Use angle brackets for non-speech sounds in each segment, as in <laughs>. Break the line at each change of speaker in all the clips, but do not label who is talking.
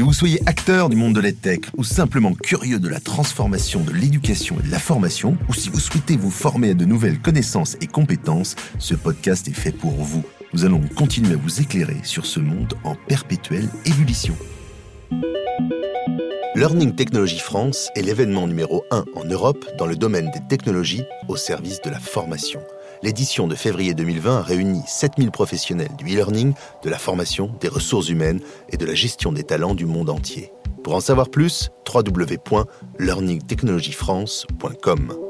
Que vous soyez acteur du monde de l'EdTech ou simplement curieux de la transformation de l'éducation et de la formation, ou si vous souhaitez vous former à de nouvelles connaissances et compétences, ce podcast est fait pour vous. Nous allons continuer à vous éclairer sur ce monde en perpétuelle ébullition. Learning Technology France est l'événement numéro 1 en Europe dans le domaine des technologies au service de la formation l'édition de février 2020 réunit 7000 professionnels du e-learning, de la formation, des ressources humaines et de la gestion des talents du monde entier. Pour en savoir plus, www.learningtechnologyfrance.com.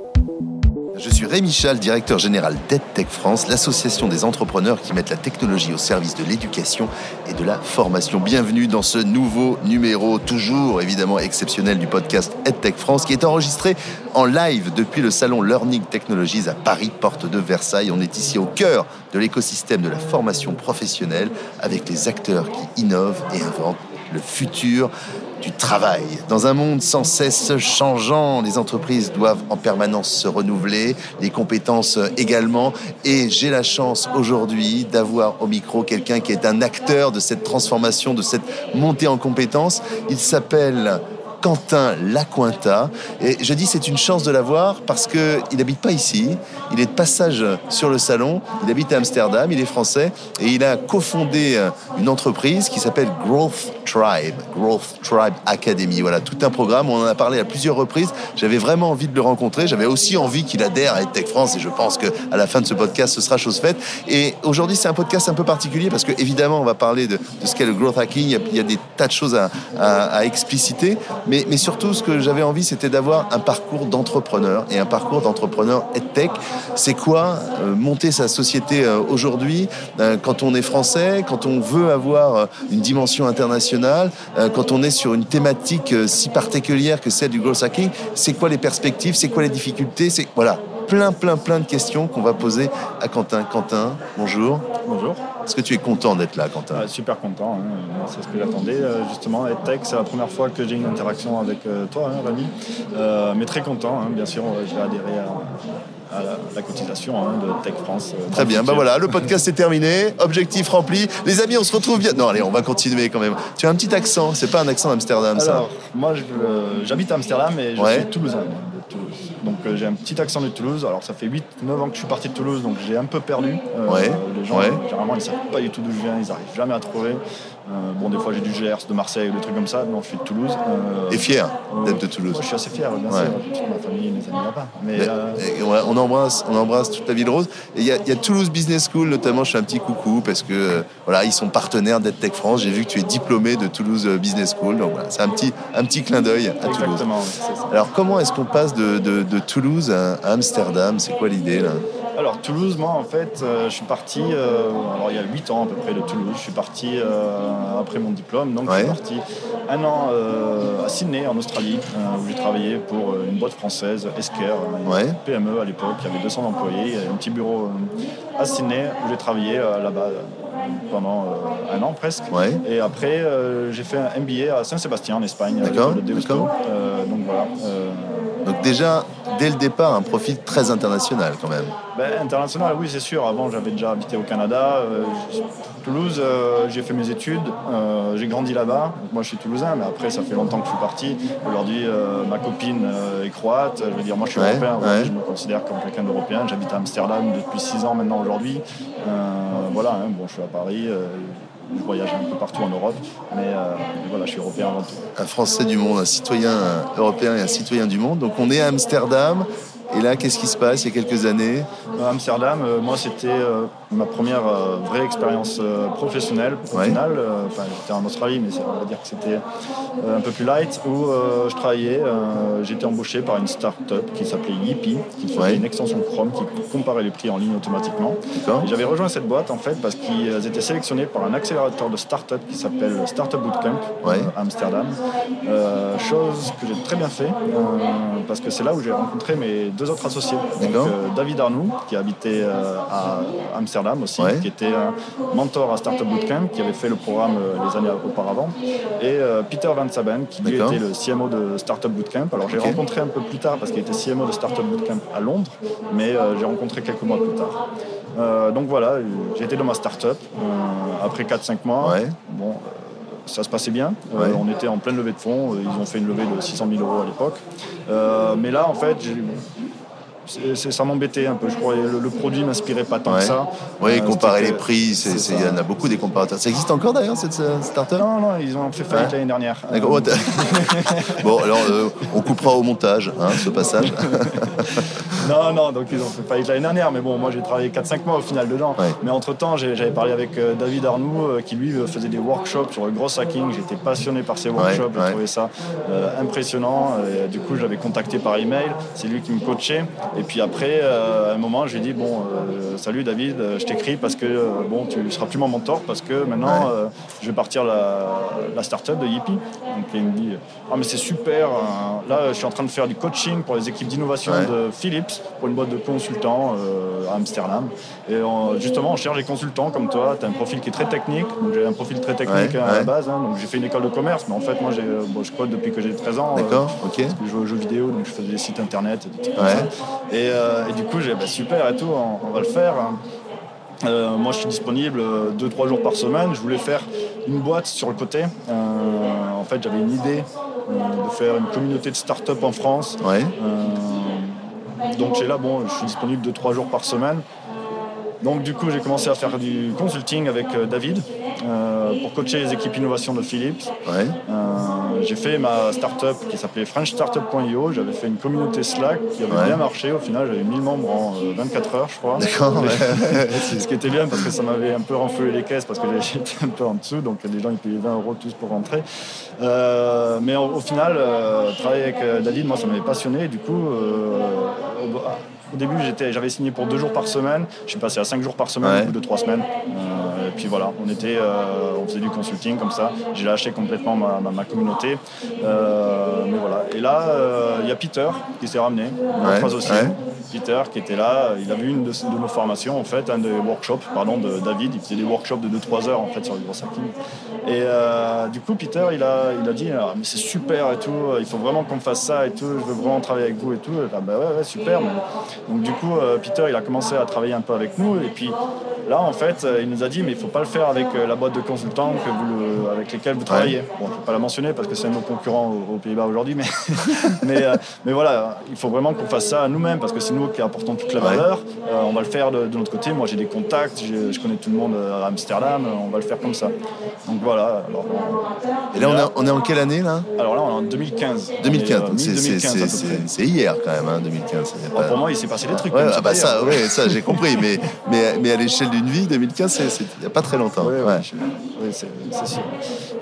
Je suis Rémi Chal, directeur général d'EdTech France, l'association des entrepreneurs qui mettent la technologie au service de l'éducation et de la formation. Bienvenue dans ce nouveau numéro, toujours évidemment exceptionnel du podcast EdTech France, qui est enregistré en live depuis le salon Learning Technologies à Paris, porte de Versailles. On est ici au cœur de l'écosystème de la formation professionnelle avec les acteurs qui innovent et inventent le futur du travail. Dans un monde sans cesse changeant, les entreprises doivent en permanence se renouveler, les compétences également. Et j'ai la chance aujourd'hui d'avoir au micro quelqu'un qui est un acteur de cette transformation, de cette montée en compétences. Il s'appelle Quentin Lacointa. Et je dis c'est une chance de l'avoir parce qu'il n'habite pas ici, il est de passage sur le salon, il habite à Amsterdam, il est français et il a cofondé une entreprise qui s'appelle Growth Growth Tribe Academy. Voilà, tout un programme, on en a parlé à plusieurs reprises. J'avais vraiment envie de le rencontrer, j'avais aussi envie qu'il adhère à EdTech France et je pense qu'à la fin de ce podcast, ce sera chose faite. Et aujourd'hui, c'est un podcast un peu particulier parce que évidemment, on va parler de, ce qu'est le growth hacking, il y, a, des tas de choses à, à expliciter. Mais, surtout, ce que j'avais envie, c'était d'avoir un parcours d'entrepreneur et un parcours d'entrepreneur EdTech. C'est quoi euh, monter sa société euh, aujourd'hui euh, quand on est français, quand on veut avoir une dimension internationale, quand on est sur une thématique si particulière que celle du growth hacking C'est quoi les perspectives C'est quoi les difficultés C'est voilà, plein, plein, plein de questions qu'on va poser à Quentin. Quentin, bonjour.
Bonjour.
Est-ce que tu es content d'être là, Quentin
ah, Super content, hein. c'est ce que j'attendais. Euh, justement, EdTech, c'est la première fois que j'ai une interaction avec euh, toi, hein, Rami. Euh, mais très content, hein. bien sûr, je vais adhérer à, la, cotisation de Tech France.
Très bien, bah voilà, le podcast est terminé, objectif rempli. Les amis, on se retrouve bien. Non, allez, on va continuer quand même. Tu as un petit accent, c'est pas un accent d'Amsterdam, ça
Alors, moi, j'habite à Amsterdam et je suis toulousain. Donc euh, j'ai un petit accent de Toulouse. Alors ça fait 8-9 ans que je suis parti de Toulouse, donc j'ai un peu perdu.
Euh,
les gens, généralement, ils savent pas du tout d'où je viens, ils n'arrivent jamais à trouver. Euh, bon, des fois j'ai du Gers, de Marseille ou des trucs comme ça. Non, je suis de Toulouse.
Et fier d'être de Toulouse.
je suis assez fier, bien sûr. Toute ma famille, mes amis là-bas.
Mais, on, embrasse, on embrasse toute la ville rose. Et il y, a Toulouse Business School, notamment, je fais un petit coucou parce que voilà, ils sont partenaires d'EdTech France. J'ai vu que tu es diplômé de Toulouse Business School. Donc voilà, c'est un petit, un petit clin d'œil à Toulouse. Alors comment est-ce qu'on passe de, de, de Toulouse à Amsterdam? C'est quoi l'idée là?
Alors Toulouse, moi en fait, euh, je suis parti, euh, alors il y a 8 ans à peu près de Toulouse, je suis parti euh, après mon diplôme, donc je suis parti un an à Sydney en Australie, où j'ai travaillé pour une boîte française, Esker, PME à l'époque, qui avait 200 employés, un petit bureau à Sydney où j'ai travaillé là-bas pendant un an presque. Et après, j'ai fait un MBA à Saint-Sébastien en Espagne,
D'accord.
donc voilà.
Donc déjà, dès le départ, un profil très international quand même.
Ben, international, oui, c'est sûr. Avant, j'avais déjà habité au Canada. Euh, Toulouse, euh, j'ai fait mes études. Euh, j'ai grandi là-bas. Moi, je suis toulousain, mais après, ça fait longtemps que je suis parti. Aujourd'hui, ma copine est croate. Je veux dire, moi, je suis européen. Je me considère comme quelqu'un d'européen. J'habite à Amsterdam depuis six ans maintenant aujourd'hui. voilà, hein. bon, je suis à Paris je voyage un peu partout en Europe, mais, voilà, je suis européen avant tout.
Un Français du monde, un citoyen européen et un citoyen du monde. Donc on est à Amsterdam, et là, qu'est-ce qui se passe il y a quelques années
À Amsterdam, euh, moi, c'était euh, ma première euh, vraie expérience professionnelle. Au final, enfin, j'étais en Australie, mais on va dire que c'était un peu plus light, où je travaillais. J'étais embauché par une start-up qui s'appelait Yippie, qui faisait une extension Chrome qui comparait les prix en ligne automatiquement. J'avais rejoint cette boîte, en fait, parce qu'ils étaient sélectionnés par un accélérateur de start-up qui s'appelle Startup Bootcamp à Amsterdam. chose que j'ai très bien fait, parce que c'est là où j'ai rencontré mes deux autres associés. Donc, euh, David Arnoux, qui habitait euh, à Amsterdam aussi, qui était un mentor à Startup Bootcamp, qui avait fait le programme euh, les années auparavant, et Peter Van Saben, qui lui était le CMO de Startup Bootcamp. Alors j'ai rencontré un peu plus tard, parce qu'il était CMO de Startup Bootcamp à Londres, mais j'ai rencontré quelques mois plus tard. donc voilà, j'ai été dans ma startup après 4-5 mois. Bon, ça se passait bien. on était en pleine levée de fonds. Ils ont fait une levée de 600 000 euros à l'époque. mais là, en fait, ça m'embêtait un peu. Je le, le produit m'inspirait pas tant que ça.
Oui, euh, comparer les prix, il y en a beaucoup des comparateurs. Ça existe encore d'ailleurs cette startup?
Non, non, ils ont fait faillite l'année dernière.
D'accord. Euh, <laughs> bon, alors euh, on coupera au montage hein, ce passage. <laughs>
non, non, donc ils ont fait faillite l'année dernière. Mais bon, moi j'ai travaillé 4-5 mois au final dedans. Mais entre temps, j'avais parlé avec David Arnoux qui lui faisait des workshops sur le gros hacking. J'étais passionné par ces workshops. J'ai trouvé ça impressionnant. du coup, je l'avais contacté par email. C'est lui qui me coachait. Et puis après, euh, à un moment, je lui ai dit bon, euh, salut David, euh, je t'écris parce que bon, tu seras plus mon mentor parce que maintenant, je vais partir la, la start-up de Yippie. Donc il me dit ah mais c'est super. Hein. Là, je suis en train de faire du coaching pour les équipes d'innovation de Philips pour une boîte de consultants à Amsterdam. Et justement, on cherche des consultants comme toi. Tu as un profil qui est très technique. Donc j'ai un profil très technique à la base. Hein. donc j'ai fait une école de commerce, mais en fait, moi, je code depuis que j'ai 13 ans.
D'accord. ok.
Parce que je joue aux jeux vidéo, donc je faisais des sites internet, des euh, et, du coup, j'ai bah, super et tout, on, va le faire. Euh, moi, je suis disponible 2-3 jours par semaine. Je voulais faire une boîte sur le côté. Euh, en fait, j'avais une idée de faire une communauté de start-up en France. Donc, j'ai là, bon, je suis disponible 2-3 jours par semaine. Donc, du coup, j'ai commencé à faire du consulting avec David pour coacher les équipes innovation de Philips. j'ai fait ma startup qui s'appelait FrenchStartup.io. J'avais fait une communauté Slack qui avait bien marché. Au final, j'avais 1000 membres en 24 heures, je crois.
D'accord. <laughs>
Ce qui était bien parce que ça m'avait un peu renfloué les caisses parce que <laughs> j'étais un peu en dessous. Donc, les gens ils payaient 20 euros tous pour rentrer. Euh, mais au, final, euh, travailler avec euh, David, moi, ça m'avait passionné. Du coup, au début, j'avais signé pour deux jours par semaine. Je suis passé à cinq jours par semaine au bout de trois semaines. Euh, et puis voilà, on, était, euh, on faisait du consulting comme ça. J'ai lâché complètement ma, ma, communauté. Euh, mais voilà. Et là, il y a Peter qui s'est ramené, ouais, aussi. Peter qui était là, il a vu une de, nos formations en fait, un des workshops, pardon, de David. Il faisait des workshops de 2-3 heures en fait sur le gros hacking. Et du coup, Peter, il a, il a dit ah, mais c'est super et tout, il faut vraiment qu'on fasse ça et tout, je veux vraiment travailler avec vous et tout. Ah, bah ouais, ouais, super. Mais donc du coup, euh, Peter, il a commencé à travailler un peu avec nous. Et puis là, en fait, euh, il nous a dit, mais il ne faut pas le faire avec euh, la boîte de consultants que vous avec lesquels vous travaillez. Bon, je ne pas la mentionner parce que c'est un de nos concurrents aux, Pays-Bas aujourd'hui, mais, <laughs> mais, voilà, il faut vraiment qu'on fasse ça nous-mêmes parce que c'est nous qui apportons toute la valeur. on va le faire de, notre côté. Moi, j'ai des contacts, je connais tout le monde à Amsterdam, on va le faire comme ça. Donc voilà.
et là, on, est, en quelle année là?
Alors là, on est en 2015.
2015, c'est hier quand même, hein, 2015.
pour moi, il s'est passé des trucs.
ah bah ça, ouais, ça j'ai compris, mais, mais, mais à l'échelle d'une vie, 2015, il n'y a pas très longtemps.
Oui, c'est sûr.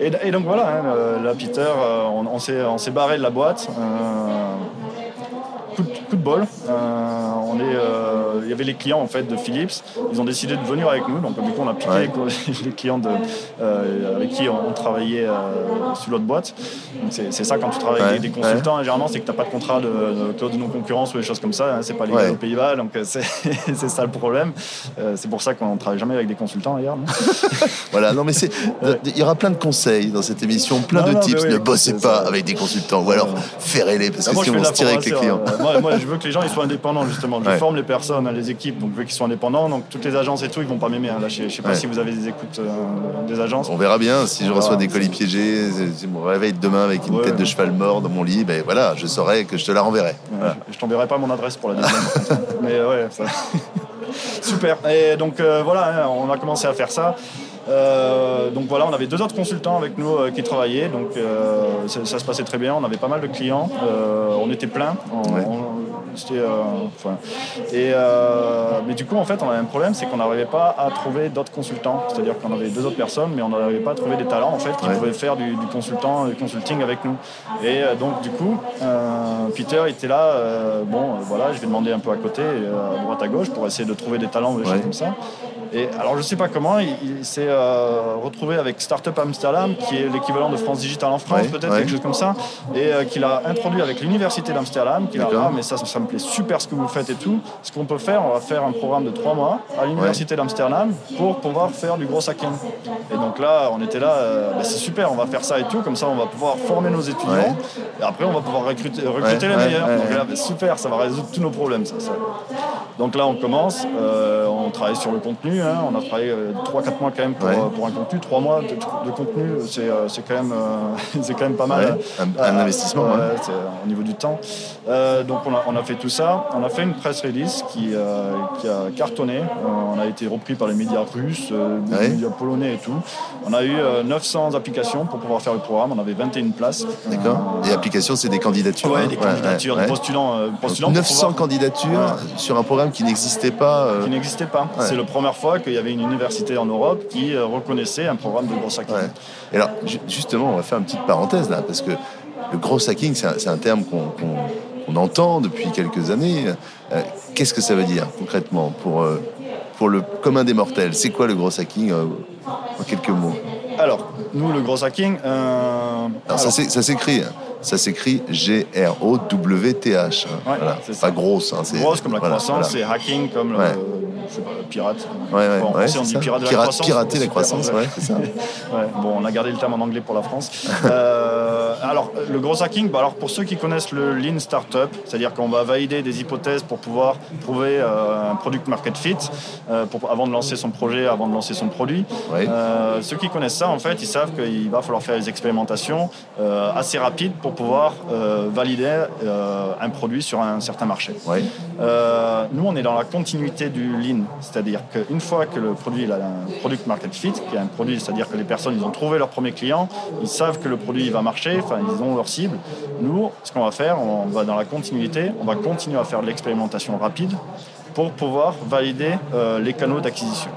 Et, donc voilà, hein, là, Peter, euh, on, on s'est barré de la boîte. Euh, coup, de, bol. Euh, on est il y avait les clients en fait de Philips. Ils ont décidé de venir avec nous. Donc du coup, on a piqué <laughs> les clients de, euh, avec qui on, travaillait euh, sur l'autre boîte. C'est ça quand tu travailles avec des consultants. généralement, c'est que tu n'as pas de contrat de, de, de non-concurrence ou des choses comme ça. Hein. C'est pas légal aux Pays-Bas. Donc euh, c'est <laughs> ça le problème. c'est pour ça qu'on ne travaille jamais avec des consultants d'ailleurs. <laughs>
voilà, non mais c'est. Il y aura plein de conseils dans cette émission, plein de tips. ne bossez pas avec des consultants ou alors ferrez-les parce bah, que sinon on se tire avec les clients.
moi, je veux que les gens ils soient indépendants justement. Je forme les personnes les équipes, donc vu qu'ils sont indépendants, donc toutes les agences et tout, ils vont pas m'aimer. Hein. Là, je ne sais pas si vous avez des écoutes euh, des agences.
On verra bien. Si je reçois des colis piégés, si je me réveille demain avec une tête de cheval mort dans mon lit, ben voilà, je saurai que je te la renverrai.
Je, t'enverrai pas mon adresse pour la deuxième. <laughs> Mais ouais, ça... <laughs> super. Et donc euh, voilà, hein, on a commencé à faire ça. Euh, donc voilà, on avait deux autres consultants avec nous qui travaillaient, donc ça, se passait très bien. On avait pas mal de clients, on était plein. Euh, et, euh, mais du coup, en fait, on avait un problème, c'est qu'on n'arrivait pas à trouver d'autres consultants. C'est-à-dire qu'on avait deux autres personnes, mais on n'arrivait pas à trouver des talents en fait qui pouvaient faire du, consultant, du consulting avec nous. Et euh, donc, du coup, Peter était là. bon, voilà, je vais demander un peu à côté, à droite à gauche, pour essayer de trouver des talents, des choses comme ça. Et alors, je ne sais pas comment, il, s'est euh, retrouvé avec Startup Amsterdam, qui est l'équivalent de France Digital en France, peut-être, quelque chose comme ça, et euh, qu'il a introduit avec l'Université d'Amsterdam, qui a dit ah, mais ça, ça me plaît super ce que vous faites et tout. Ce qu'on peut faire, on va faire un programme de trois mois à l'Université d'Amsterdam pour pouvoir faire du gros hacking. Et donc là, on était là, euh, bah, c'est super, on va faire ça et tout, comme ça, on va pouvoir former nos étudiants, et après, on va pouvoir recruter, recruter les meilleurs. donc là, bah, super, ça va résoudre tous nos problèmes, ça. Donc là, on commence, on travaille sur le contenu. Hein. On a travaillé 3-4 mois quand même pour, un contenu. 3 mois de, contenu, c'est quand, même, <laughs> quand même pas mal.
Un, investissement.
au niveau du temps. donc on a, on a, fait tout ça. On a fait une press release qui, qui a cartonné. on a été repris par les médias russes, les médias polonais et tout. On a eu 900 applications pour pouvoir faire le programme. On avait 21 places.
D'accord. Et applications, c'est des candidatures.
Oui, des candidatures, des postulants.
900 candidatures sur un programme qui n'existait pas.
Euh, qui n'existait pas. C'est la première fois qu'il y avait une université en Europe qui euh, reconnaissait un programme de gros hacking.
Et alors, justement, on va faire une petite parenthèse là, parce que le gros hacking, c'est un, terme qu'on entend depuis quelques années. Euh, qu'est-ce que ça veut dire concrètement pour, pour le commun des mortels? C'est quoi le gros hacking en quelques mots?
Alors, nous, le gros hacking.
alors, ça s'écrit. Ça s'écrit G-R-O-W-T-H.
voilà.
C'est pas grosse. Hein,
grosse comme la croissance, c'est hacking comme le, pirate.
Ouais, ouais, on
dit pirate de la croissance.
Pirater la croissance, ouais, c'est ça.
bon, on a gardé le terme en anglais pour la France. euh, alors, le gros hacking, bah, alors pour ceux qui connaissent le Lean Startup, c'est-à-dire qu'on va valider des hypothèses pour pouvoir trouver euh, un product market fit euh, pour, avant de lancer son projet, avant de lancer son produit. Ceux qui connaissent ça, en fait, ils savent qu'il va falloir faire des expérimentations assez rapides pour pouvoir valider un produit sur un certain marché. nous, on est dans la continuité du Lean, c'est-à-dire qu'une fois que le produit a un product market fit, qui est un produit, c'est-à-dire que les personnes ils ont trouvé leur premier client, ils savent que le produit va marcher, ils ont leur cible. Nous, ce qu'on va faire, on va dans la continuité, on va continuer à faire de l'expérimentation rapide pour pouvoir valider euh, les canaux d'acquisition.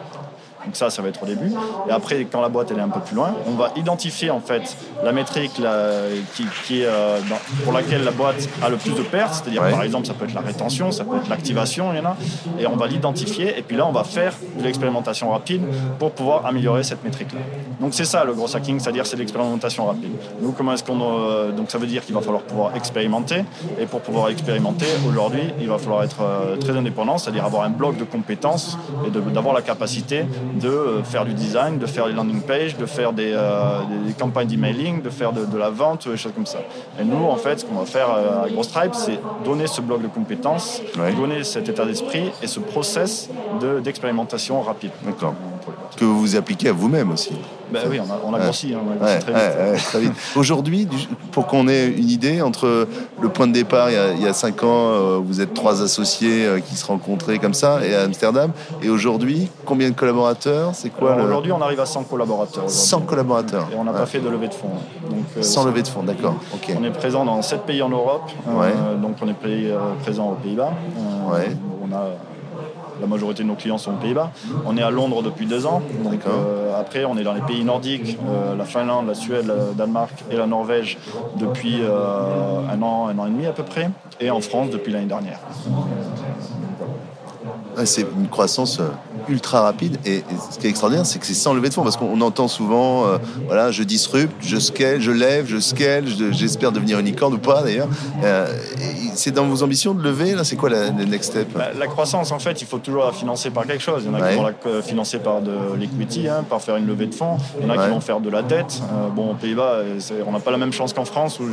Donc ça, ça va être au début. Et après, quand la boîte elle est un peu plus loin, on va identifier en fait la métrique qui, est, euh, pour laquelle la boîte a le plus de pertes. C'est-à-dire, par exemple, ça peut être la rétention, ça peut être l'activation, il y en a. Et on va l'identifier. Et puis là, on va faire de l'expérimentation rapide pour pouvoir améliorer cette métrique-là. Donc c'est ça le gros hacking, c'est-à-dire c'est l'expérimentation rapide. Nous, comment est-ce qu'on euh, donc ça veut dire qu'il va falloir pouvoir expérimenter. Et pour pouvoir expérimenter, aujourd'hui, il va falloir être euh, très indépendant, c'est-à-dire avoir un bloc de compétences et d'avoir la capacité de euh, faire du design, de faire des landing pages, de faire des, euh, campagnes d'emailing, de faire de, la vente, des choses comme ça. Et nous, en fait, ce qu'on va faire euh, à Gros Stripe, c'est donner ce bloc de compétences, donner cet état d'esprit et ce process d'expérimentation rapide.
D'accord. Que vous appliquez à vous-même aussi.
Ben oui, on a, grossi, hein,
très vite. <laughs> Aujourd'hui, pour qu'on ait une idée, entre le point de départ, il y a, cinq ans, euh, vous êtes trois associés euh, qui se rencontraient comme ça, et à Amsterdam, et aujourd'hui, combien de collaborateurs C'est quoi
Aujourd'hui, on arrive à 100 collaborateurs.
100 collaborateurs.
Et on n'a pas fait de levée de fonds.
Donc, euh, Sans levée de fonds, d'accord.
On est présent dans 7 pays en Europe, donc on est présent aux Pays-Bas. on a la majorité de nos clients sont aux Pays-Bas. On est à Londres depuis deux ans. Donc, euh, après, on est dans les pays nordiques, euh, la Finlande, la Suède, le Danemark et la Norvège depuis euh, un an, un an et demi à peu près. Et en France depuis l'année dernière.
C'est une croissance ultra rapide. Et, ce qui est extraordinaire, c'est que c'est sans lever de fonds, parce qu'on entend souvent, euh, voilà, je disrupte, je scale, je lève, je scale, j'espère devenir une licorne ou pas d'ailleurs. Euh, c'est dans vos ambitions de lever, là, c'est quoi la, next step?
Bah, la, croissance, en fait, il faut toujours la financer par quelque chose. Il y en a qui vont la financer par de l'equity, hein, par faire une levée de fonds. Il y en a qui vont faire de la dette. Euh, bon, aux Pays-Bas, on n'a pas la même chance qu'en France, où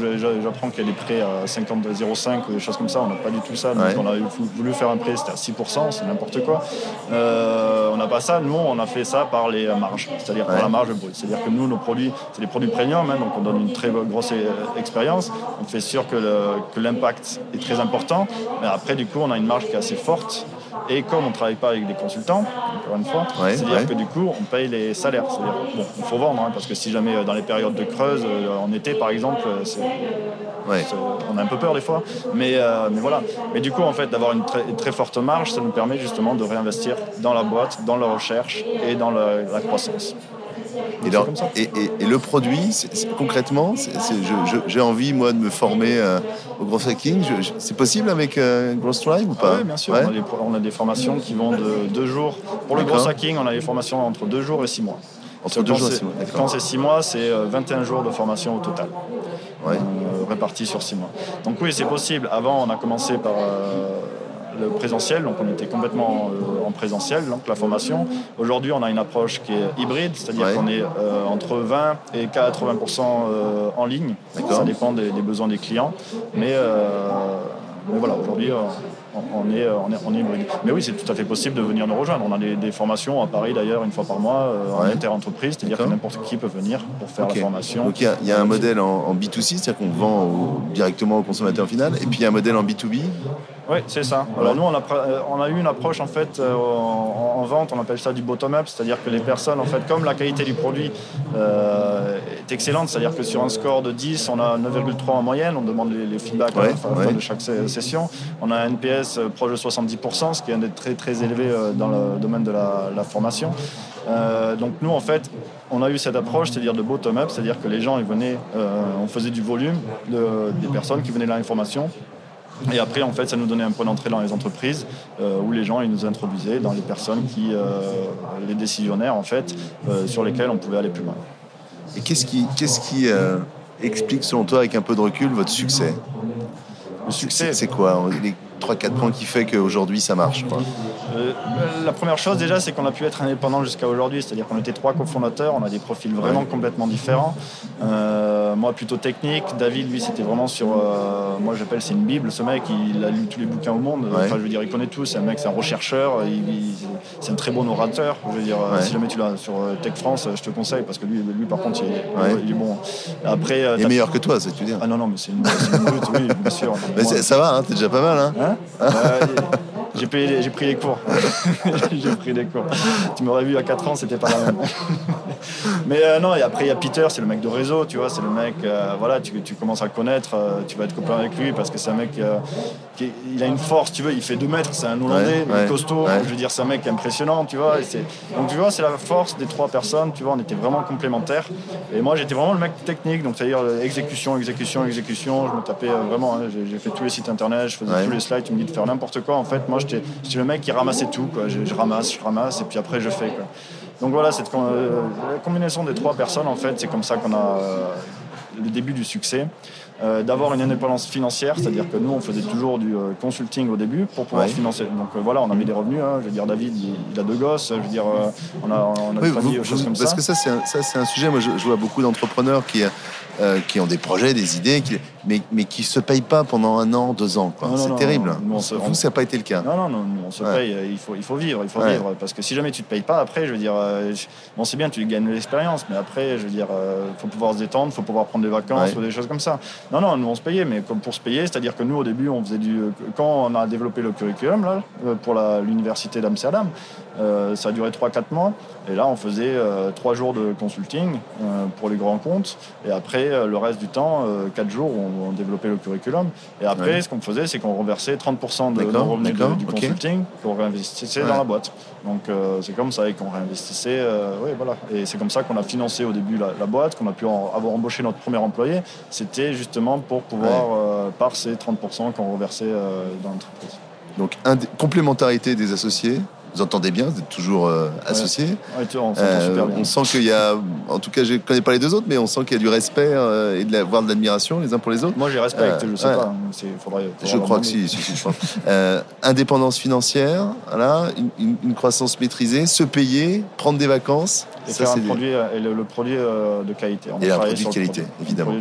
j'apprends qu'il y a des prêts à 50,05 ou des choses comme ça. On n'a pas du tout ça. Donc, on a voulu faire un prêt, c'était à 6%, c'est n'importe quoi. Euh, on n'a pas ça. Nous, on a fait ça par les marges, c'est-à-dire par la marge brute. C'est-à-dire que nous, nos produits, c'est des produits premium, hein, donc on donne une très grosse euh, expérience. On fait sûr que l'impact est très important, mais après, du coup, on a une marge qui est assez forte. Et comme on ne travaille pas avec des consultants, encore une fois, c'est-à-dire que du coup, on paye les salaires. C'est-à-dire, bon, il faut vendre, hein, parce que si jamais euh, dans les périodes de creuse, en été par exemple, on a un peu peur des fois. Mais, mais voilà. Mais du coup, en fait, d'avoir une très, très forte marge, ça nous permet justement de réinvestir dans la boîte, dans la recherche et dans la, croissance.
Et, et, le produit, concrètement, j'ai envie, moi, de me former euh, au gros hacking. C'est possible avec euh, Growth Drive ou pas?
Oui, bien sûr. On, a des, formations qui vont de deux jours. Pour le gros hacking, on a des formations entre deux jours et six mois.
Entre deux jours et six
mois, Quand c'est six mois, c'est 21 euh, jours de formation au total. Ouais. répartis sur six mois. Donc oui, c'est possible. Avant, on a commencé par le présentiel, donc on était complètement euh, en présentiel, donc la formation. Aujourd'hui, on a une approche qui est hybride, c'est-à-dire qu'on est euh, entre 20 et 80% euh, en ligne. Ça dépend des, besoins des clients. Mais mais voilà, aujourd'hui, on est, on, est, on est hybride. Mais oui, c'est tout à fait possible de venir nous rejoindre. On a des, formations à Paris d'ailleurs, une fois par mois, en inter-entreprise, c'est-à-dire que n'importe qui peut venir pour faire la formation.
Donc il y, a un modèle en, B2C, c'est-à-dire qu'on vend directement au consommateur final, et puis il y a un modèle en B2B
oui, c'est ça. Alors nous, on a, euh, on a, eu une approche en fait euh, en, vente, on appelle ça du bottom-up, c'est-à-dire que les personnes, en fait, comme la qualité du produit euh, est excellente, c'est-à-dire que sur un score de 10, on a 9,3 en moyenne, on demande les, feedbacks à la fin de chaque session. On a un NPS proche de 70%, ce qui est un des très très élevé dans le domaine de la, formation. donc nous, en fait, on a eu cette approche, c'est-à-dire de bottom-up, c'est-à-dire que les gens, ils venaient, on faisait du volume de, des personnes qui venaient de l'information et après, en fait, ça nous donnait un point d'entrée dans les entreprises euh, où les gens ils nous introduisaient dans les personnes qui, euh, les décisionnaires, en fait, euh, sur lesquels on pouvait aller plus loin.
Et qu'est-ce qui, qu'est-ce qui explique, selon toi, avec un peu de recul, votre succès? Le succès, c'est quoi? 3-4 points qui fait qu'aujourd'hui ça marche
euh, La première chose déjà c'est qu'on a pu être indépendant jusqu'à aujourd'hui, c'est-à-dire qu'on était trois cofondateurs, on a des profils vraiment complètement différents. Euh, moi plutôt technique, David lui c'était vraiment sur, euh, moi j'appelle c'est une bible, ce mec il a lu tous les bouquins au monde, enfin je veux dire il connaît tout, c'est un mec, c'est un rechercheur, c'est un très bon orateur, je veux dire si jamais tu l'as sur Tech France je te conseille parce que lui, lui par contre il est, bon.
Après, il est meilleur que toi, c'est tu dire.
Ah non non mais c'est une, brute, oui bien sûr. <laughs>
ça va, hein, t'es déjà pas mal hein, hein? <laughs>
j'ai pris les cours. <laughs> j'ai pris les cours. Tu m'aurais vu à 4 ans, c'était pas la même. <laughs> Mais euh, non, et après il y a Peter, c'est le mec de réseau, tu vois, c'est le mec, euh, voilà, tu, tu, commences à le connaître, euh, tu vas être copain avec lui parce que c'est un mec qui il a une force, tu vois, il fait 2 mètres, c'est un Hollandais, costaud, je veux dire, c'est un mec impressionnant, tu vois. donc tu vois, c'est la force des trois personnes, tu vois, on était vraiment complémentaires. Et moi j'étais vraiment le mec technique, donc c'est-à-dire exécution, exécution, exécution, je me tapais vraiment, hein, j'ai fait tous les sites internet, je faisais tous les slides, tu me dis de faire n'importe quoi, en fait, moi j'étais le mec qui ramassait tout, quoi. Je, ramasse, je ramasse, et puis après je fais, quoi. Donc voilà, cette euh, la combinaison des trois personnes, en fait, c'est comme ça qu'on a euh, le début du succès. Euh, d'avoir une indépendance financière, c'est-à-dire que nous, on faisait toujours du consulting au début pour pouvoir financer. Donc voilà, on a mis des revenus. Hein. Je veux dire, David, il, a deux gosses. Je veux dire, on a, on a
des choses comme ça. Parce que ça, c'est un, sujet. Moi, je, je vois beaucoup d'entrepreneurs qui euh, qui ont des projets, des idées, mais, mais qui ne se payent pas pendant un an, deux ans. C'est terrible. Vous, ça n'a pas été le cas.
Non, non, non, on se paye, euh, il faut, il faut vivre, il faut vivre. Parce que si jamais tu ne te payes pas, après, je veux dire, euh, bon, c'est bien, tu gagnes de l'expérience, mais après, je veux dire, il faut pouvoir se détendre, il faut pouvoir prendre des vacances ou des choses comme ça. Non, non, nous, on se payait, mais comme pour se payer, c'est-à-dire que nous, au début, on faisait du. Quand on a développé le curriculum, là, pour l'université d'Amsterdam, ça a duré 3-4 mois. Et là, on faisait 3 jours de consulting pour les grands comptes. Et après, euh, le reste du temps, 4 euh, jours, on, développait le curriculum. Et après, ce qu'on faisait, c'est qu'on reversait 30% de nos revenus du consulting qu'on réinvestissait dans la boîte. Donc euh, c'est comme ça qu'on réinvestissait. oui, voilà. Et c'est comme ça qu'on a financé au début la, boîte, qu'on a pu avoir embauché notre premier employé. C'était justement pour pouvoir, par ces 30% qu'on reversait dans l'entreprise.
Donc, complémentarité des associés, vous entendez bien, vous êtes toujours euh, associés.
on,
euh, on sent qu'il y a, en tout cas, je ne connais pas les deux autres, mais on sent qu'il y a du respect euh, et de la, voire de l'admiration les uns pour les autres.
Moi, j'ai respect, je sais pas.
je crois que si, si, si indépendance financière, voilà, une, croissance maîtrisée, se payer, prendre des vacances.
Et faire un produit, et le, produit de qualité.
On et un produit de qualité, évidemment.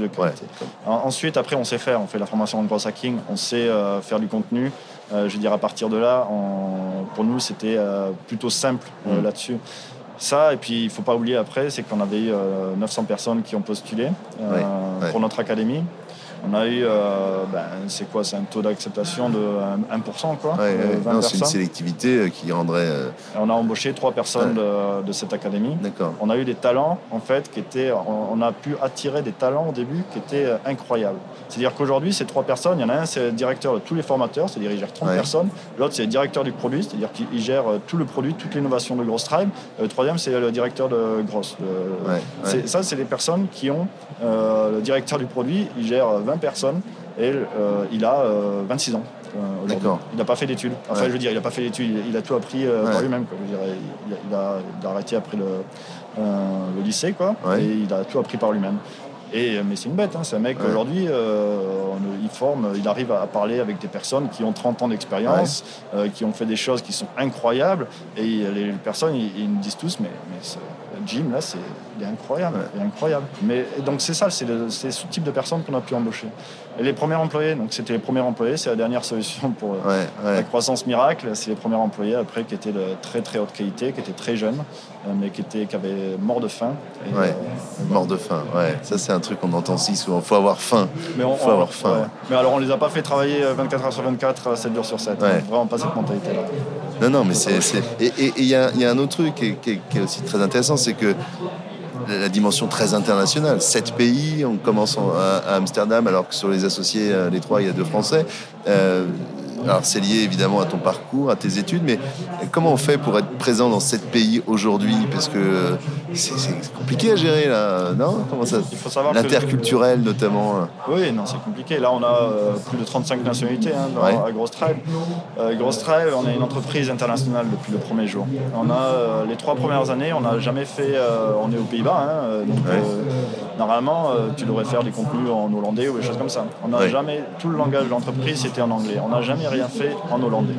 Ensuite, après, on sait faire. On fait la formation en gross hacking, on sait faire du contenu. Euh, je veux dire, à partir de là, pour nous, c'était euh, plutôt simple euh, mm. là-dessus. Ça, et puis il ne faut pas oublier après, c'est qu'on avait eu 900 personnes qui ont postulé pour notre académie. On a eu, euh, ben, c'est quoi, c'est un taux d'acceptation de 1%, quoi.
c'est une sélectivité euh, qui rendrait. Euh,
on a embauché trois personnes de, cette académie.
D'accord.
On a eu des talents, en fait, qui étaient. On, a pu attirer des talents au début qui étaient incroyables. C'est-à-dire qu'aujourd'hui, ces trois personnes, il y en a un, c'est le directeur de tous les formateurs, c'est-à-dire il gère 30 personnes. L'autre, c'est le directeur du produit, c'est-à-dire qu'il gère tout le produit, toute l'innovation de Gross Tribe. Le troisième, c'est le directeur de Gross. ça, c'est des personnes qui ont. le directeur du produit, il gère 20 personnes et euh, il a 26 euh, ans. Euh, D'accord. Il n'a pas fait d'études. Enfin, je veux dire, il n'a pas fait d'études. Il, a tout appris par lui-même. Il, a, arrêté après le, le lycée, quoi. Et il a tout appris par lui-même. Et, mais c'est une bête, hein, c'est un mec aujourd'hui, il forme, il arrive à parler avec des personnes qui ont 30 ans d'expérience, qui ont fait des choses qui sont incroyables. Et les personnes, ils, me disent tous, mais, mais Jim, là, c'est il est incroyable, il est incroyable. Mais donc c'est ça, c'est ce type de personnes qu'on a pu embaucher. Et les premiers employés, donc c'était les premiers employés, c'est la dernière solution pour euh, la croissance miracle. C'est les premiers employés après qui étaient de très très haute qualité, qui étaient très jeunes, euh, mais qui étaient qui avaient mort de faim.
ouais. Euh, mort de faim, ouais. Ça c'est un truc qu'on entend si souvent. Faut avoir faim. Mais on, faut avoir faim.
Mais alors on les a pas fait travailler 24 heures sur 24, 7 jours sur 7. Vraiment pas cette mentalité là.
Non non, mais c'est et il y, y, a un autre truc qui qui est aussi très intéressant, c'est que la dimension très internationale. Sept pays, on commence à Amsterdam alors que sur les associés, euh, les trois, il y a deux Français. Euh, alors c'est lié évidemment à ton parcours, à tes études, mais comment on fait pour être présent dans sept pays aujourd'hui? Parce que c'est compliqué à gérer là, non? Comment ça Il faut savoir l'interculturel notamment. Hein?
Oui, non, c'est compliqué. Là, on a euh, plus de 35 nationalités hein, à Grosse Tribe. Euh, Grosse Tribe, on est une entreprise internationale depuis le premier jour. On a euh, les trois premières années, on n'a jamais fait. on est aux Pays-Bas, hein, donc normalement, tu devrais faire des contenus en hollandais ou des choses comme ça. On n'a jamais tout le langage de l'entreprise, c'était en anglais. On n'a jamais rien fait en hollandais.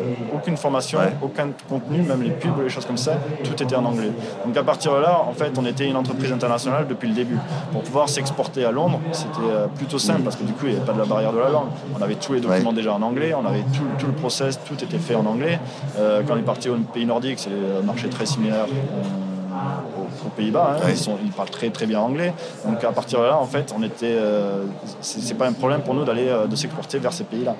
Euh, aucune formation, aucun contenu, même les pubs ou les choses comme ça, tout était en anglais. Donc à partir de là, en fait, on était une entreprise internationale depuis le début. Pour pouvoir s'exporter à Londres, c'était euh, plutôt simple parce que du coup, il n'y avait pas de la barrière de la langue. On avait tous les documents déjà en anglais, on avait tout, le process, tout était fait en anglais. Euh, quand on est parti au pays nordique, c'est un marché très similaire aux, Pays-Bas. Hein. Ils, parlent très très bien anglais. Donc à partir de là, en fait, on était. Euh, c'est pas un problème pour nous d'aller euh, de s'exporter vers ces pays-là.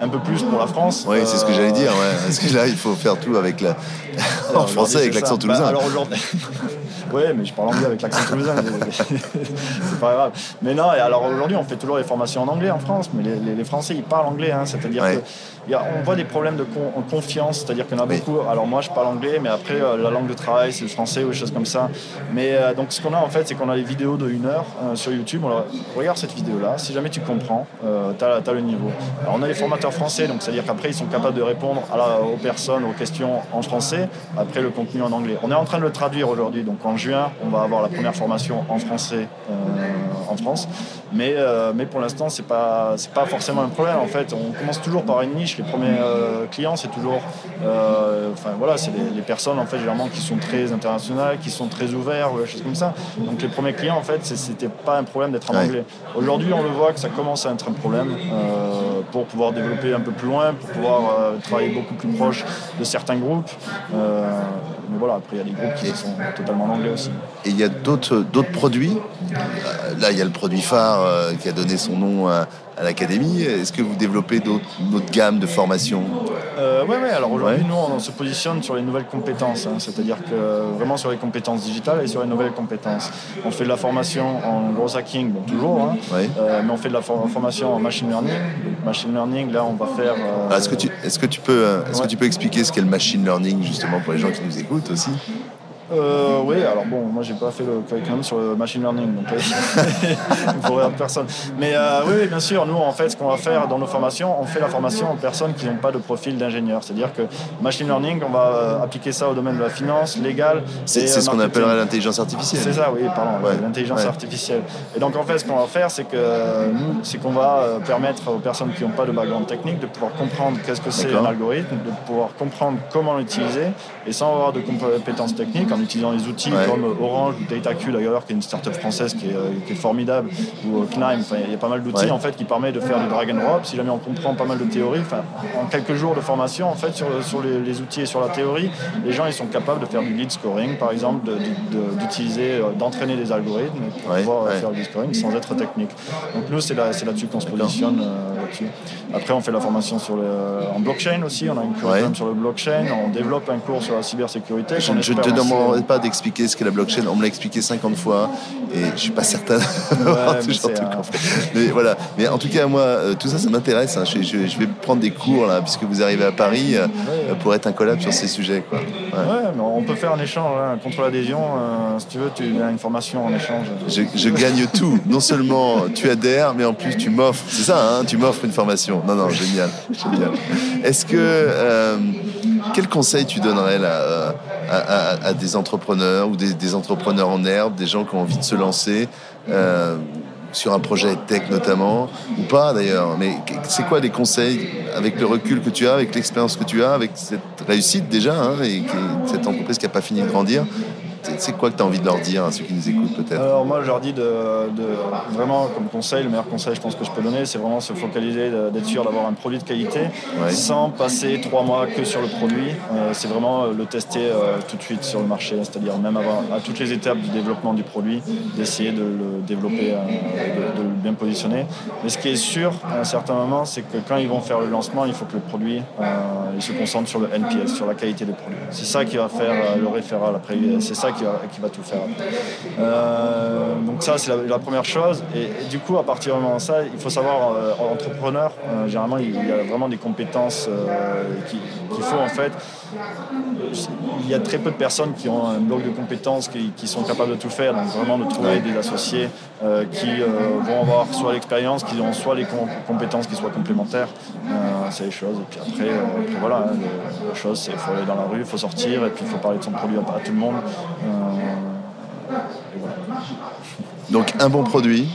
Un peu plus pour la France.
Oui, c'est ce que j'allais dire. Ouais. Parce que là, il faut faire tout avec la <laughs> en français avec l'accent toulousain. Bah,
alors aujourd'hui. <laughs> oui, mais je parle anglais avec l'accent toulousain. <laughs> c'est pas grave. Mais non, et alors aujourd'hui, on fait toujours les formations en anglais en France, mais les, Français, ils parlent anglais. Hein. C'est-à-dire que on voit des problèmes de confiance, c'est-à-dire qu'il y en a beaucoup. Alors moi, je parle anglais, mais après, euh, la langue de travail, c'est le français ou des choses comme ça. Mais euh, donc, ce qu'on a en fait, c'est qu'on a des vidéos de une heure euh, sur YouTube. On regarde cette vidéo-là. Si jamais tu comprends, tu as, le niveau. Alors, on a les formateurs français, donc c'est-à-dire qu'après, ils sont capables de répondre aux personnes, aux questions en français. Après, le contenu en anglais. On est en train de le traduire aujourd'hui. Donc, en juin, on va avoir la première formation en français en France. Mais, mais pour l'instant, c'est pas, pas forcément un problème. En fait, on commence toujours par une niche les premiers euh, clients, c'est toujours, euh, enfin voilà, c'est les, personnes en fait généralement qui sont très internationales, qui sont très ouverts ou des choses comme ça. Donc les premiers clients en fait, c'était pas un problème d'être en anglais. Aujourd'hui, on le voit que ça commence à être un problème euh, pour pouvoir développer un peu plus loin, pour pouvoir travailler beaucoup plus proche de certains groupes. Mais voilà, après il y a des groupes qui sont totalement en anglais aussi.
Et il y a d'autres produits. Là, il y a le produit phare qui a donné son nom à à l'académie. Est-ce que vous développez d'autres gammes de formation
euh, Oui, ouais, alors aujourd'hui, nous, on se positionne sur les nouvelles compétences, hein. c'est-à-dire que vraiment sur les compétences digitales et sur les nouvelles compétences. On fait de la formation en gros hacking, toujours, hein. euh, mais on fait de la formation en machine learning. machine learning, là, on va faire. Euh,
ah, est-ce que, tu, est-ce que, tu peux, est-ce que tu peux expliquer ce qu'est le machine learning, justement, pour les gens qui nous écoutent aussi?
Euh, oui, alors bon, moi j'ai pas fait le curriculum sur le machine learning, donc euh, <laughs> il faudrait personne. Mais euh, oui, bien sûr, nous en fait, ce qu'on va faire dans nos formations, on fait la formation aux personnes qui n'ont pas de profil d'ingénieur. C'est-à-dire que machine learning, on va appliquer ça au domaine de la finance, légal.
C'est ce qu'on appellerait l'intelligence artificielle.
C'est ça, oui, pardon, l'intelligence artificielle. Et donc en fait, ce qu'on va faire, c'est que nous, c'est qu'on va permettre aux personnes qui n'ont pas de background technique de pouvoir comprendre qu'est-ce que c'est un algorithme, de pouvoir comprendre comment l'utiliser, et sans avoir de compétences techniques, en utilisant des outils comme Orange ou DataQ d'ailleurs, qui est une startup française qui est, euh, formidable, ou euh, Knime. il y a pas mal d'outils en fait qui permettent de faire du drag and drop. Si jamais on comprend pas mal de théories, en quelques jours de formation en fait sur, sur les, outils et sur la théorie, les gens ils sont capables de faire du lead scoring par exemple, d'utiliser, euh, d'entraîner des algorithmes pour pouvoir faire du lead scoring sans être technique. Donc nous c'est là, là-dessus qu'on se positionne. Après on fait la formation sur le, en blockchain aussi, on a une curriculum sur le blockchain, on développe un cours sur la cybersécurité.
Je, je te pas d'expliquer ce qu'est la blockchain. On me l'a expliqué 50 fois et je suis pas certain <laughs> mais, voilà. Mais en tout cas, moi, euh, tout ça, ça m'intéresse. Hein. Je, vais prendre des cours là, puisque vous arrivez à Paris, euh, pour être un collab sur ces sujets. Quoi.
Ouais. mais on peut faire un échange hein. contre l'adhésion. Euh, si tu veux, tu as une formation en échange.
Je, gagne tout. Non seulement tu adhères, mais en plus tu m'offres. C'est ça, hein tu m'offres une formation. Non, non, génial. génial. Est-ce que. quel conseil tu donnerais là, à, des entrepreneurs ou des, entrepreneurs en herbe, des gens qui ont envie de se lancer sur un projet tech notamment, ou pas d'ailleurs? Mais c'est quoi les conseils avec le recul que tu as, avec l'expérience que tu as, avec cette réussite déjà, hein, et cette entreprise qui n'a pas fini de grandir c'est quoi que tu as envie de leur dire à ceux qui nous écoutent peut-être
Alors moi je leur dis de, vraiment comme conseil, le meilleur conseil je pense que je peux donner, c'est vraiment se focaliser, d'être sûr d'avoir un produit de qualité sans passer trois mois que sur le produit. Euh, c'est vraiment le tester euh, tout de suite sur le marché, c'est-à-dire même à toutes les étapes du développement du produit, d'essayer de le développer, euh, de, le bien positionner. Mais ce qui est sûr à un certain moment, c'est que quand ils vont faire le lancement, il faut que le produit il se concentre sur le NPS, sur la qualité du produit. C'est ça qui va faire le référent après. C'est ça qui va, tout faire. Euh, donc ça, c'est la, première chose. Et, du coup, à partir de ça, il faut savoir, euh, entrepreneur, euh, généralement, il, y a vraiment des compétences qu'il faut en fait. Il y a très peu de personnes qui ont un bloc de compétences qui, sont capables de tout faire. Donc vraiment de trouver des associés qui vont avoir soit l'expérience, qui ont soit les compétences qui soient complémentaires. c'est les choses. Et puis après, voilà, hein, la chose, c'est qu'il faut aller dans la rue, il faut sortir et puis il faut parler de son produit à, tout le monde.
Donc un bon produit,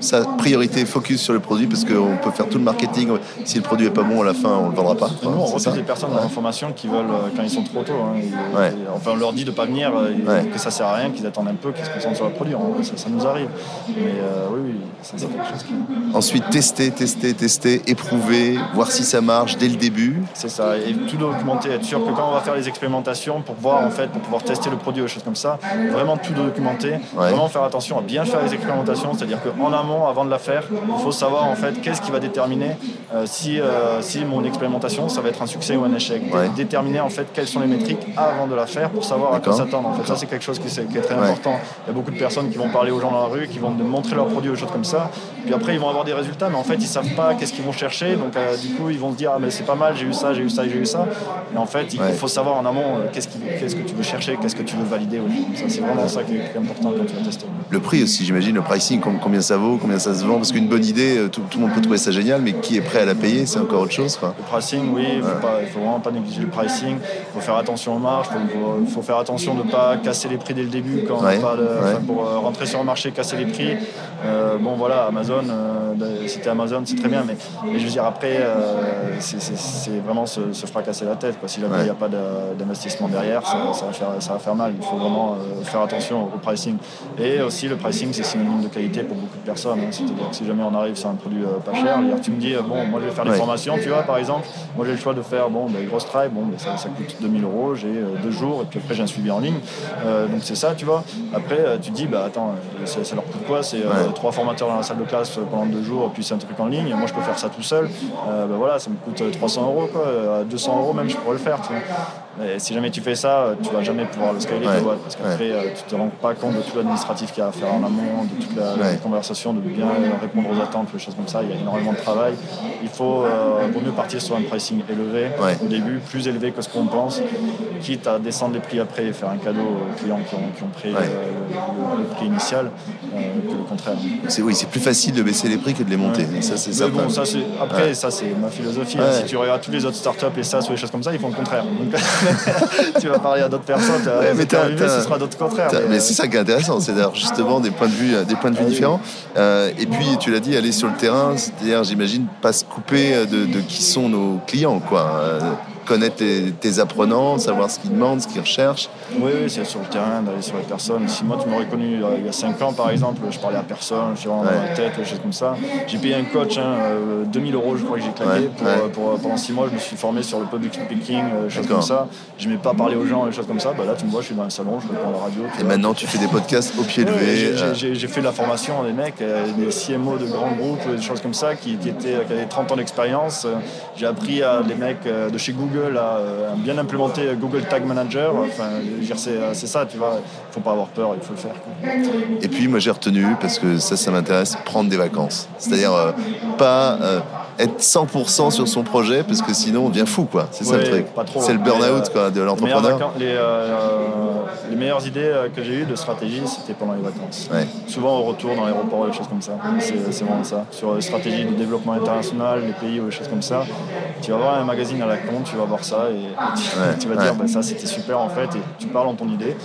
sa priorité focus sur le produit parce qu'on peut faire tout le marketing. Si le produit est pas bon, à la fin, on le vendra pas.
nous, on reçoit des personnes dans l'information qui veulent, euh, quand ils sont trop tôt, hein, enfin, on leur dit de pas venir, euh, que ça sert à rien, qu'ils attendent un peu, qu'ils se concentrent sur le produit. Ça, nous arrive. Mais euh, oui, oui, c'est quelque chose qui...
Ensuite, tester, tester, tester, éprouver, voir si ça marche dès le début.
C'est ça, et tout documenter, être sûr que quand on va faire les expérimentations pour voir, en fait, pour pouvoir tester le produit ou des choses comme ça, vraiment tout documenter, vraiment faire attention à bien faire les expérimentations, c'est-à-dire qu'en amont, avant de la faire, il faut savoir en fait qu'est-ce qui va déterminer euh, si, euh, si mon expérimentation ça va être un succès ou un échec. Déterminer en fait quelles sont les métriques avant de la faire pour savoir à quoi s'attendre. En fait, ça c'est quelque chose qui, est, très important. Il y a beaucoup de personnes qui vont parler aux gens dans la rue, qui vont montrer leurs produits ou des choses comme ça. Puis après ils vont avoir des résultats, mais en fait ils savent pas qu'est-ce qu'ils vont chercher. Donc euh, du coup ils vont se dire ah mais c'est pas mal, j'ai eu ça, j'ai eu ça, j'ai eu ça. Et en fait il faut savoir en amont qu'est-ce, qu'est-ce que tu veux chercher, qu'est-ce que tu veux valider. c'est vraiment ça qui est, important quand tu vas tester.
Le prix aussi, j'imagine, le pricing, combien ça vaut, combien ça se vend Parce qu'une bonne idée, euh, tout, le monde peut trouver ça génial, mais qui est prêt à la payer, c'est encore autre chose.
Le pricing, oui, il ne faut, vraiment pas négliger le pricing. Il faut faire attention aux marges, il faut, faire attention de ne pas casser les prix dès le début quand pour euh, rentrer sur le marché, casser les prix. Euh, bon voilà, Amazon, c'était Amazon, c'est très bien, mais, je veux dire après, c'est vraiment se, fracasser la tête. S'il n'y a pas d'investissement derrière, ça, va faire, ça va faire mal. Il faut vraiment faire attention au pricing. Et aussi le pricing, c'est synonyme de qualité pour beaucoup de personnes. Hein. C'est-à-dire que si jamais on arrive sur un produit euh, pas cher, tu me dis, euh, bon, moi je vais faire des formations, tu vois, par exemple, moi j'ai le choix de faire, bon, des grosses trails, bon, ça, ça, coûte 2000 euros, j'ai euh, deux jours, et puis après j'ai un suivi en ligne. donc c'est ça, tu vois. Après, tu te dis, bah attends, ça, leur coûte quoi? C'est trois formateurs dans la salle de classe pendant deux jours, et puis c'est un truc en ligne. Moi je peux faire ça tout seul. bah voilà, ça me coûte 300 euros, quoi. À 200 euros même, je pourrais le faire, tu vois. Si jamais tu fais ça, tu vas jamais pouvoir le scaler, parce qu'après, tu te rends pas compte de tout l'administratif qu'il y a à faire en amont, de toute la, conversation, de bien répondre aux attentes, les choses comme ça. Il y a énormément de travail. Il faut euh, mieux partir sur un pricing élevé au début, plus élevé que ce qu'on pense, quitte à descendre les prix après et faire un cadeau aux clients qui ont, pris euh, le, prix initial euh, que le contraire.
C'est oui, c'est plus facile de baisser les prix que de les monter. Ça, c'est.
Bon, ça, après, ça c'est ma philosophie. Hein. Si tu regardes tous les autres startups et ça, ou les choses comme ça, ils font le contraire. <laughs> tu vas parler à d'autres personnes, mais ce sera d'autres contraires.
Mais, c'est ça qui est intéressant, c'est d'ailleurs justement des points de vue, des points de vue ah différents. et puis tu l'as dit, aller sur le terrain, c'est-à-dire j'imagine pas se couper de, de, qui sont nos clients, quoi connaître tes, apprenants, savoir ce qu'ils demandent, ce qu'ils recherchent.
Oui, oui c'est sur le terrain, d'aller sur les personnes. Si moi, tu m'aurais connu euh, il y a 5 ans, par exemple, je parlais à personne, je suis vraiment dans la tête, des choses comme ça. J'ai payé un coach, hein, 2000 euh, euros, je crois que j'ai claqué. Pour, pendant 6 mois, je me suis formé sur le public speaking, des euh, choses comme ça. Je n'aimais pas parler aux gens, des choses comme ça. Bah, là, tu me vois, je suis dans un salon, je réponds à la radio.
Et maintenant, tu fais des podcasts au pied levé.
J'ai fait de la formation des mecs, des CMO de grands groupes, des choses comme ça, qui, étaient, qui avaient 30 ans d'expérience. J'ai appris à des mecs de chez Google à bien implémenter Google Tag Manager. Enfin, c'est ça, tu vois. Il faut pas avoir peur, il faut le faire.
Et puis, moi, j'ai retenu, parce que ça, ça m'intéresse, prendre des vacances. C'est-à-dire, euh, pas. Euh, être 100% sur son projet parce que sinon on devient fou quoi. C'est ça le truc. C'est le burn-out quoi de l'entrepreneur.
Les, les, meilleures idées que j'ai eues de stratégie, c'était pendant les vacances. Souvent au retour dans l'aéroport, des choses comme ça. C'est vraiment ça. Sur les stratégies de développement international, les pays ou des choses comme ça. Tu vas voir un magazine à la con, tu vas voir ça et, <laughs> tu, vas dire bah, ça c'était super en fait et tu parles en ton idée.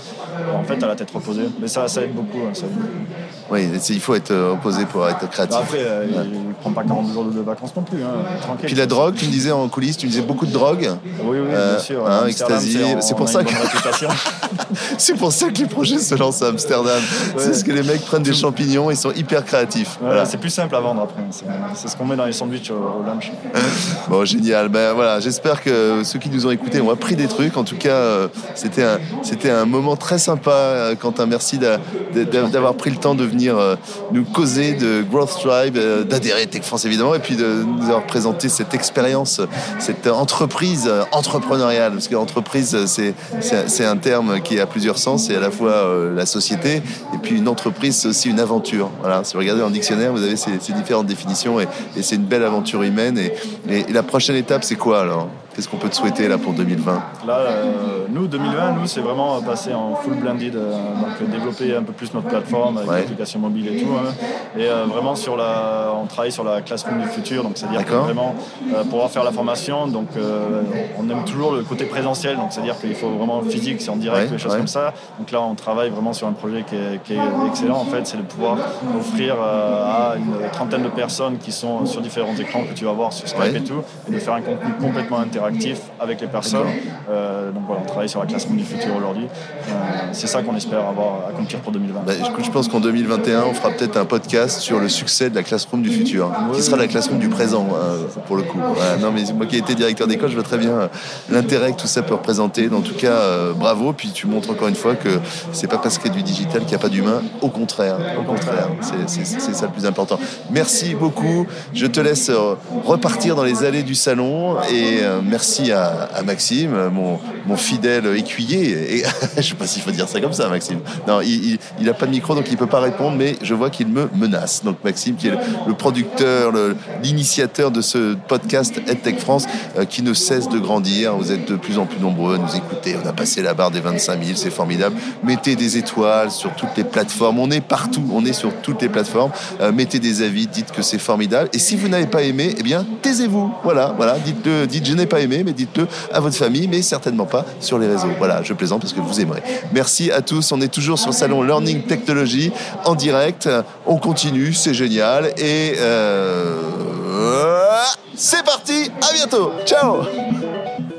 en fait, à la tête reposée. Mais ça, ça aide beaucoup. Hein, ça aide beaucoup.
Oui, il faut être euh, opposé pour être créatif.
Bah, après, euh, il ne prend pas 40 jours de vacances non plus. Hein.
Puis la drogue, tu me disais en coulisses, tu me disais beaucoup de drogue.
Oui, oui, bien euh, sûr. Hein,
ecstasy. C'est pour ça que. <laughs> c'est pour ça que les projets se lancent à Amsterdam. C'est ce que les mecs prennent des champignons, ils sont hyper créatifs.
voilà. C'est plus simple à vendre après. C'est ce qu'on met dans les sandwichs au, lunch. <laughs>
bon, génial. Ben voilà, j'espère que ceux qui nous ont écoutés ont appris des trucs. En tout cas, c'était un, c'était un moment très sympa. Quentin, merci d'avoir pris le temps de venir nous causer de Growth Tribe, euh, d'adhérer à Tech France évidemment, et puis de nous avoir présenté cette expérience, cette entreprise entrepreneuriale. Parce que l'entreprise, c'est un terme qui a plusieurs sens. C'est à la fois euh, la société, et puis une entreprise, c'est aussi une aventure. Voilà. Si vous regardez le dictionnaire, vous avez ces, différentes définitions, et, c'est une belle aventure humaine. Et, et la prochaine étape, c'est quoi alors? Qu'est-ce qu'on peut te souhaiter là pour 2020
Là, euh, nous, 2020, nous, c'est vraiment passer en full blended, euh, donc développer un peu plus notre plateforme avec l'application mobile et tout. Hein. et euh, vraiment, sur la, on travaille sur la classroom du futur, donc c'est-à-dire vraiment pouvoir faire la formation. Donc, on aime toujours le côté présentiel, donc c'est-à-dire qu'il faut vraiment physique, c'est en direct, des choses comme ça. Donc là, on travaille vraiment sur un projet qui est, excellent. En fait, c'est de pouvoir offrir à une trentaine de personnes qui sont sur différents écrans que tu vas voir sur Skype et tout, et de faire un contenu complètement intéressant actif avec les personnes. Euh, donc voilà, on travaille sur la classe du futur aujourd'hui. Euh, c'est ça qu'on espère avoir accomplir pour 2020.
Bah, je pense qu'en 2021, on fera peut-être un podcast sur le succès de la classroom du futur, qui sera la classroom du présent euh, pour le coup. non mais moi qui ai été directeur d'école, je vois très bien l'intérêt que tout ça peut représenter. En tout cas, bravo. Puis tu montres encore une fois que c'est pas parce qu'il y a du digital qu'il n'y a pas d'humain. Au contraire, au contraire, c'est ça le plus important. Merci beaucoup. Je te laisse repartir dans les allées du salon et merci à, Maxime, mon, fidèle écuyer. <laughs> Je ne sais pas s'il faut dire ça comme ça, Maxime. Non, il n'a pas de micro, donc il ne peut pas répondre, mais je vois qu'il me menace. Donc Maxime, qui est le, producteur, l'initiateur de ce podcast EdTech France, euh, qui ne cesse de grandir. Vous êtes de plus en plus nombreux à nous écouter. On a passé la barre des 25 000, c'est formidable. Mettez des étoiles sur toutes les plateformes. On est partout, on est sur toutes les plateformes. Euh, mettez des avis, dites que c'est formidable. Et si vous n'avez pas aimé, eh bien, taisez-vous. Voilà, voilà. Dites, dites je n'ai pas mais dites-le à votre famille, mais certainement pas sur les réseaux. Voilà, je plaisante parce que vous aimerez. Merci à tous. On est toujours sur le salon Learning Technology en direct. On continue, c'est génial. Et euh, c'est parti. À bientôt. Ciao.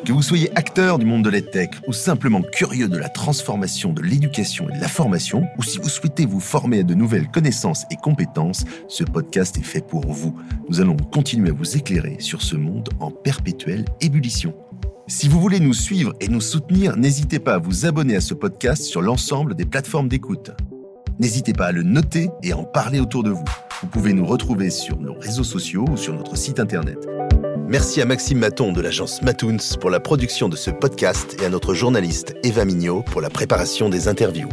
Que vous soyez acteur du monde de l'EdTech ou simplement curieux de la transformation de l'éducation et de la formation, ou si vous souhaitez vous former à de nouvelles connaissances et compétences, ce podcast est fait pour vous. Nous allons continuer à vous éclairer sur ce monde en perpétuelle ébullition. Si vous voulez nous suivre et nous soutenir, n'hésitez pas à vous abonner à ce podcast sur l'ensemble des plateformes d'écoute. N'hésitez pas à le noter et à en parler autour de vous. Vous pouvez nous retrouver sur nos réseaux sociaux ou sur notre site internet. Merci à Maxime Maton de l'agence Matoons pour la production de ce podcast et à notre journaliste Eva Mignot pour la préparation des interviews.